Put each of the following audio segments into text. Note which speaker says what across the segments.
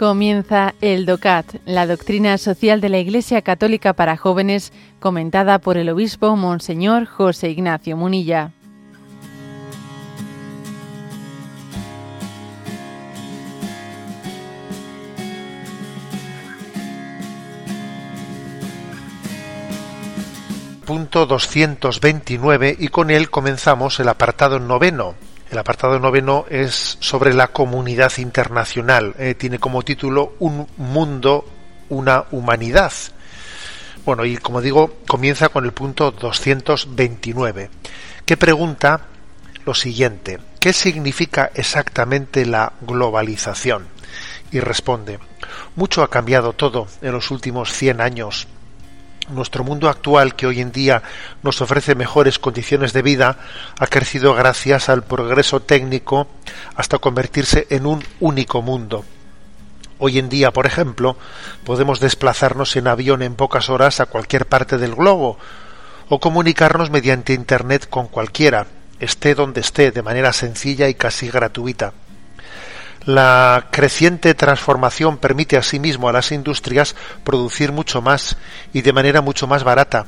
Speaker 1: Comienza el DOCAT, la doctrina social de la Iglesia Católica para jóvenes, comentada por el obispo Monseñor José Ignacio Munilla.
Speaker 2: Punto 229 y con él comenzamos el apartado noveno el apartado noveno es sobre la comunidad internacional. Eh, tiene como título Un mundo, una humanidad. Bueno, y como digo, comienza con el punto 229, que pregunta lo siguiente, ¿qué significa exactamente la globalización? Y responde, mucho ha cambiado todo en los últimos 100 años nuestro mundo actual, que hoy en día nos ofrece mejores condiciones de vida, ha crecido gracias al progreso técnico hasta convertirse en un único mundo. Hoy en día, por ejemplo, podemos desplazarnos en avión en pocas horas a cualquier parte del globo o comunicarnos mediante Internet con cualquiera, esté donde esté, de manera sencilla y casi gratuita. La creciente transformación permite asimismo a las industrias producir mucho más y de manera mucho más barata.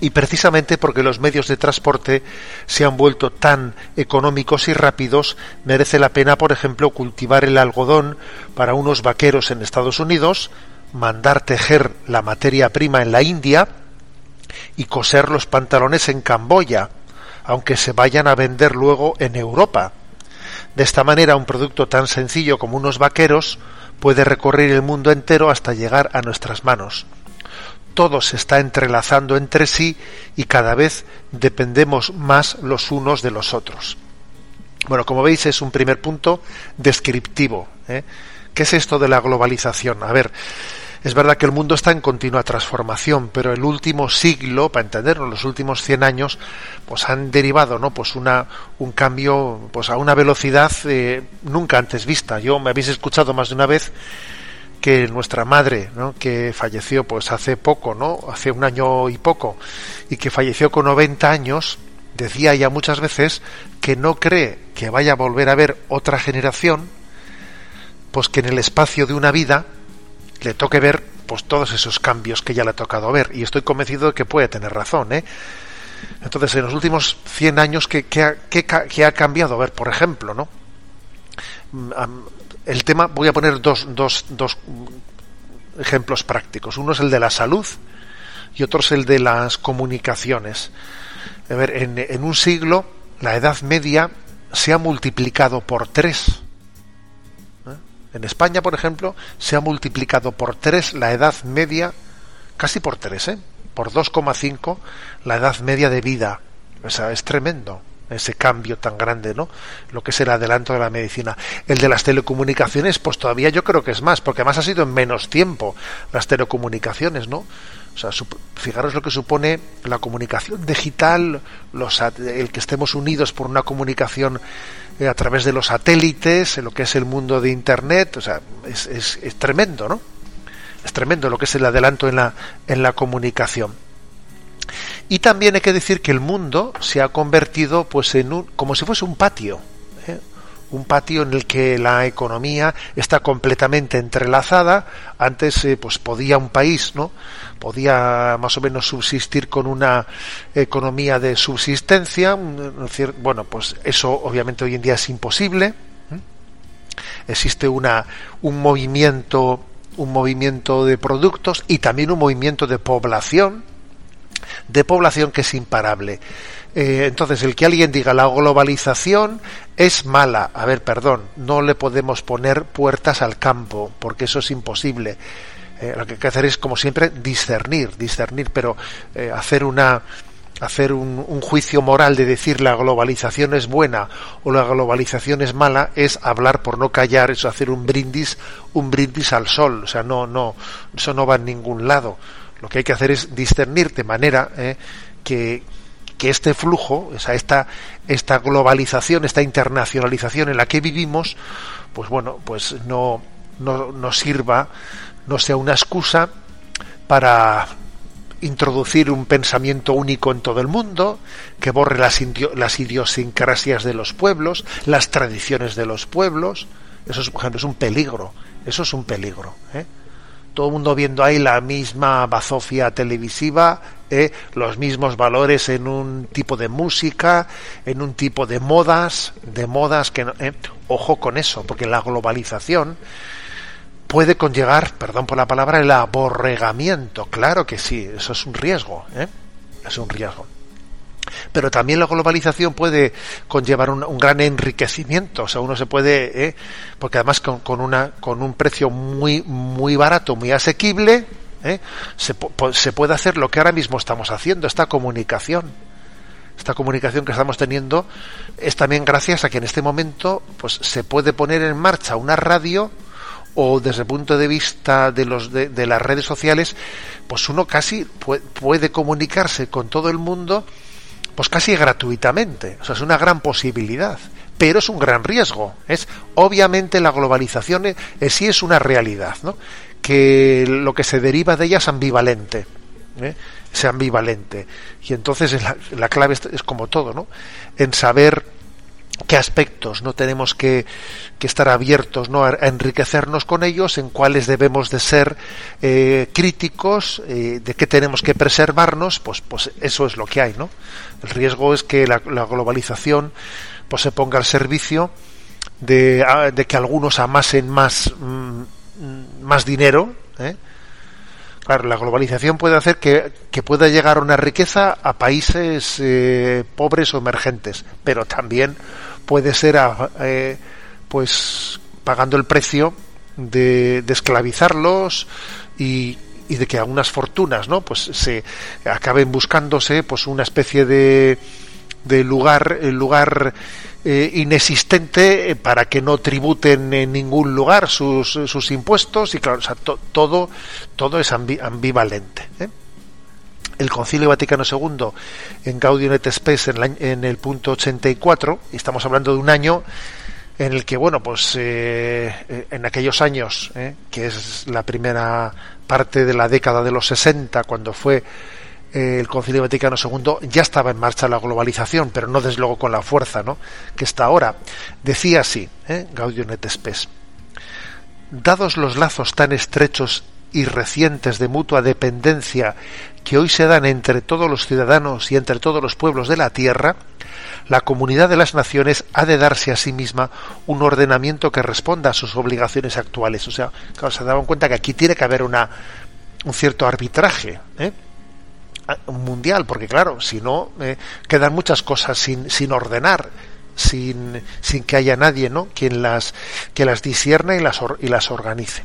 Speaker 2: Y precisamente porque los medios de transporte se han vuelto tan económicos y rápidos, merece la pena, por ejemplo, cultivar el algodón para unos vaqueros en Estados Unidos, mandar tejer la materia prima en la India y coser los pantalones en Camboya, aunque se vayan a vender luego en Europa de esta manera, un producto tan sencillo como unos vaqueros puede recorrer el mundo entero hasta llegar a nuestras manos. Todo se está entrelazando entre sí y cada vez dependemos más los unos de los otros. Bueno, como veis es un primer punto descriptivo. ¿eh? ¿Qué es esto de la globalización? A ver, es verdad que el mundo está en continua transformación, pero el último siglo, para entenderlo, los últimos 100 años, pues han derivado, ¿no? Pues una, un cambio, pues a una velocidad eh, nunca antes vista. Yo me habéis escuchado más de una vez que nuestra madre, ¿no? que falleció pues hace poco, ¿no? Hace un año y poco, y que falleció con 90 años, decía ya muchas veces que no cree que vaya a volver a haber otra generación, pues que en el espacio de una vida le toque ver pues todos esos cambios que ya le ha tocado ver. Y estoy convencido de que puede tener razón ¿eh? entonces en los últimos 100 años ¿qué, ha, ha cambiado a ver por ejemplo no mm, el tema voy a poner dos, dos, dos ejemplos prácticos. Uno es el de la salud y otro es el de las comunicaciones. A ver en, en un siglo la edad media se ha multiplicado por tres en España, por ejemplo, se ha multiplicado por tres la edad media, casi por tres, ¿eh? por 2,5 la edad media de vida. O sea, es tremendo ese cambio tan grande, ¿no? Lo que es el adelanto de la medicina. El de las telecomunicaciones, pues todavía yo creo que es más, porque además ha sido en menos tiempo las telecomunicaciones, ¿no? O sea, fijaros lo que supone la comunicación digital, los, el que estemos unidos por una comunicación eh, a través de los satélites, en lo que es el mundo de Internet, o sea, es, es, tremendo, ¿no? Es tremendo lo que es el adelanto en la, en la comunicación. Y también hay que decir que el mundo se ha convertido pues en un, como si fuese un patio, ¿eh? un patio en el que la economía está completamente entrelazada. Antes eh, pues podía un país, ¿no? Podía más o menos subsistir con una economía de subsistencia. Bueno, pues eso obviamente hoy en día es imposible. ¿eh? Existe una un movimiento un movimiento de productos y también un movimiento de población de población que es imparable. Eh, entonces, el que alguien diga la globalización es mala, a ver, perdón, no le podemos poner puertas al campo, porque eso es imposible. Eh, lo que hay que hacer es, como siempre, discernir, discernir, pero eh, hacer una hacer un, un, juicio moral de decir la globalización es buena o la globalización es mala es hablar por no callar, es hacer un brindis, un brindis al sol, o sea, no, no, eso no va en ningún lado. Lo que hay que hacer es discernir de manera que, que este flujo, o sea, esta, esta globalización, esta internacionalización en la que vivimos, pues bueno, pues no, no, no sirva, no sea una excusa para introducir un pensamiento único en todo el mundo, que borre las, las idiosincrasias de los pueblos, las tradiciones de los pueblos. Eso es, es un peligro. Eso es un peligro. ¿eh? Todo el mundo viendo ahí la misma bazofia televisiva, ¿eh? los mismos valores en un tipo de música, en un tipo de modas, de modas que ¿eh? ojo con eso, porque la globalización puede conllevar, perdón por la palabra, el aborregamiento. Claro que sí, eso es un riesgo, ¿eh? es un riesgo. Pero también la globalización puede conllevar un, gran enriquecimiento, o sea, uno se puede, ¿eh? porque además con, una, con un precio muy, muy barato, muy asequible, ¿eh? se, se puede hacer lo que ahora mismo estamos haciendo, esta comunicación esta comunicación que estamos teniendo es también gracias a que en este momento pues se puede poner en marcha una radio o desde el punto de vista de, los, de, las redes sociales, pues uno casi puede, comunicarse con todo el mundo pues casi gratuitamente. O sea, es una gran posibilidad, pero es un gran riesgo. Es obviamente la globalización en sí es una realidad, ¿no? Que lo que se deriva de ella es ambivalente. ¿eh? Es ambivalente. Y entonces la, la clave es, es, como todo, ¿no? En saber qué aspectos no tenemos que, estar abiertos ¿no? a, enriquecernos con ellos, en cuáles debemos de ser eh, críticos, eh, de qué tenemos que preservarnos, pues, pues eso es lo que hay, ¿no? El riesgo es que la, globalización pues se ponga al servicio de, que algunos amasen más, mm, más dinero, ¿eh? Claro, la globalización puede hacer que, que, pueda llegar una riqueza a países pobres o emergentes, pero también puede ser eh, pues pagando el precio de, esclavizarlos y, y, de que algunas fortunas no pues se acaben buscándose pues una especie de, de lugar lugar eh, inexistente para que no tributen en ningún lugar sus, sus impuestos y claro o sea, todo todo es ambivalente ¿eh? el Concilio Vaticano II en Gaudium et Spes en, el punto 84, y estamos hablando de un año en el que, bueno, pues eh, eh, en aquellos años, eh, que es la primera parte de la década de los 60, cuando fue el Concilio Vaticano II, ya estaba en marcha la globalización, pero no desde luego con la fuerza ¿no? que está ahora. Decía así, Gaudium et Spes, dados los lazos tan estrechos y recientes de mutua dependencia que hoy se dan entre todos los ciudadanos y entre todos los pueblos de la tierra, la comunidad de las naciones ha de darse a sí misma un ordenamiento que responda a sus obligaciones actuales. O sea, claro, se daban cuenta que aquí tiene que haber una, un cierto arbitraje ¿eh? Mundial, porque claro, si no, eh, quedan muchas cosas sin, sin ordenar. Sin, sin que haya nadie ¿no? quien las que las disierna y las, y las organice.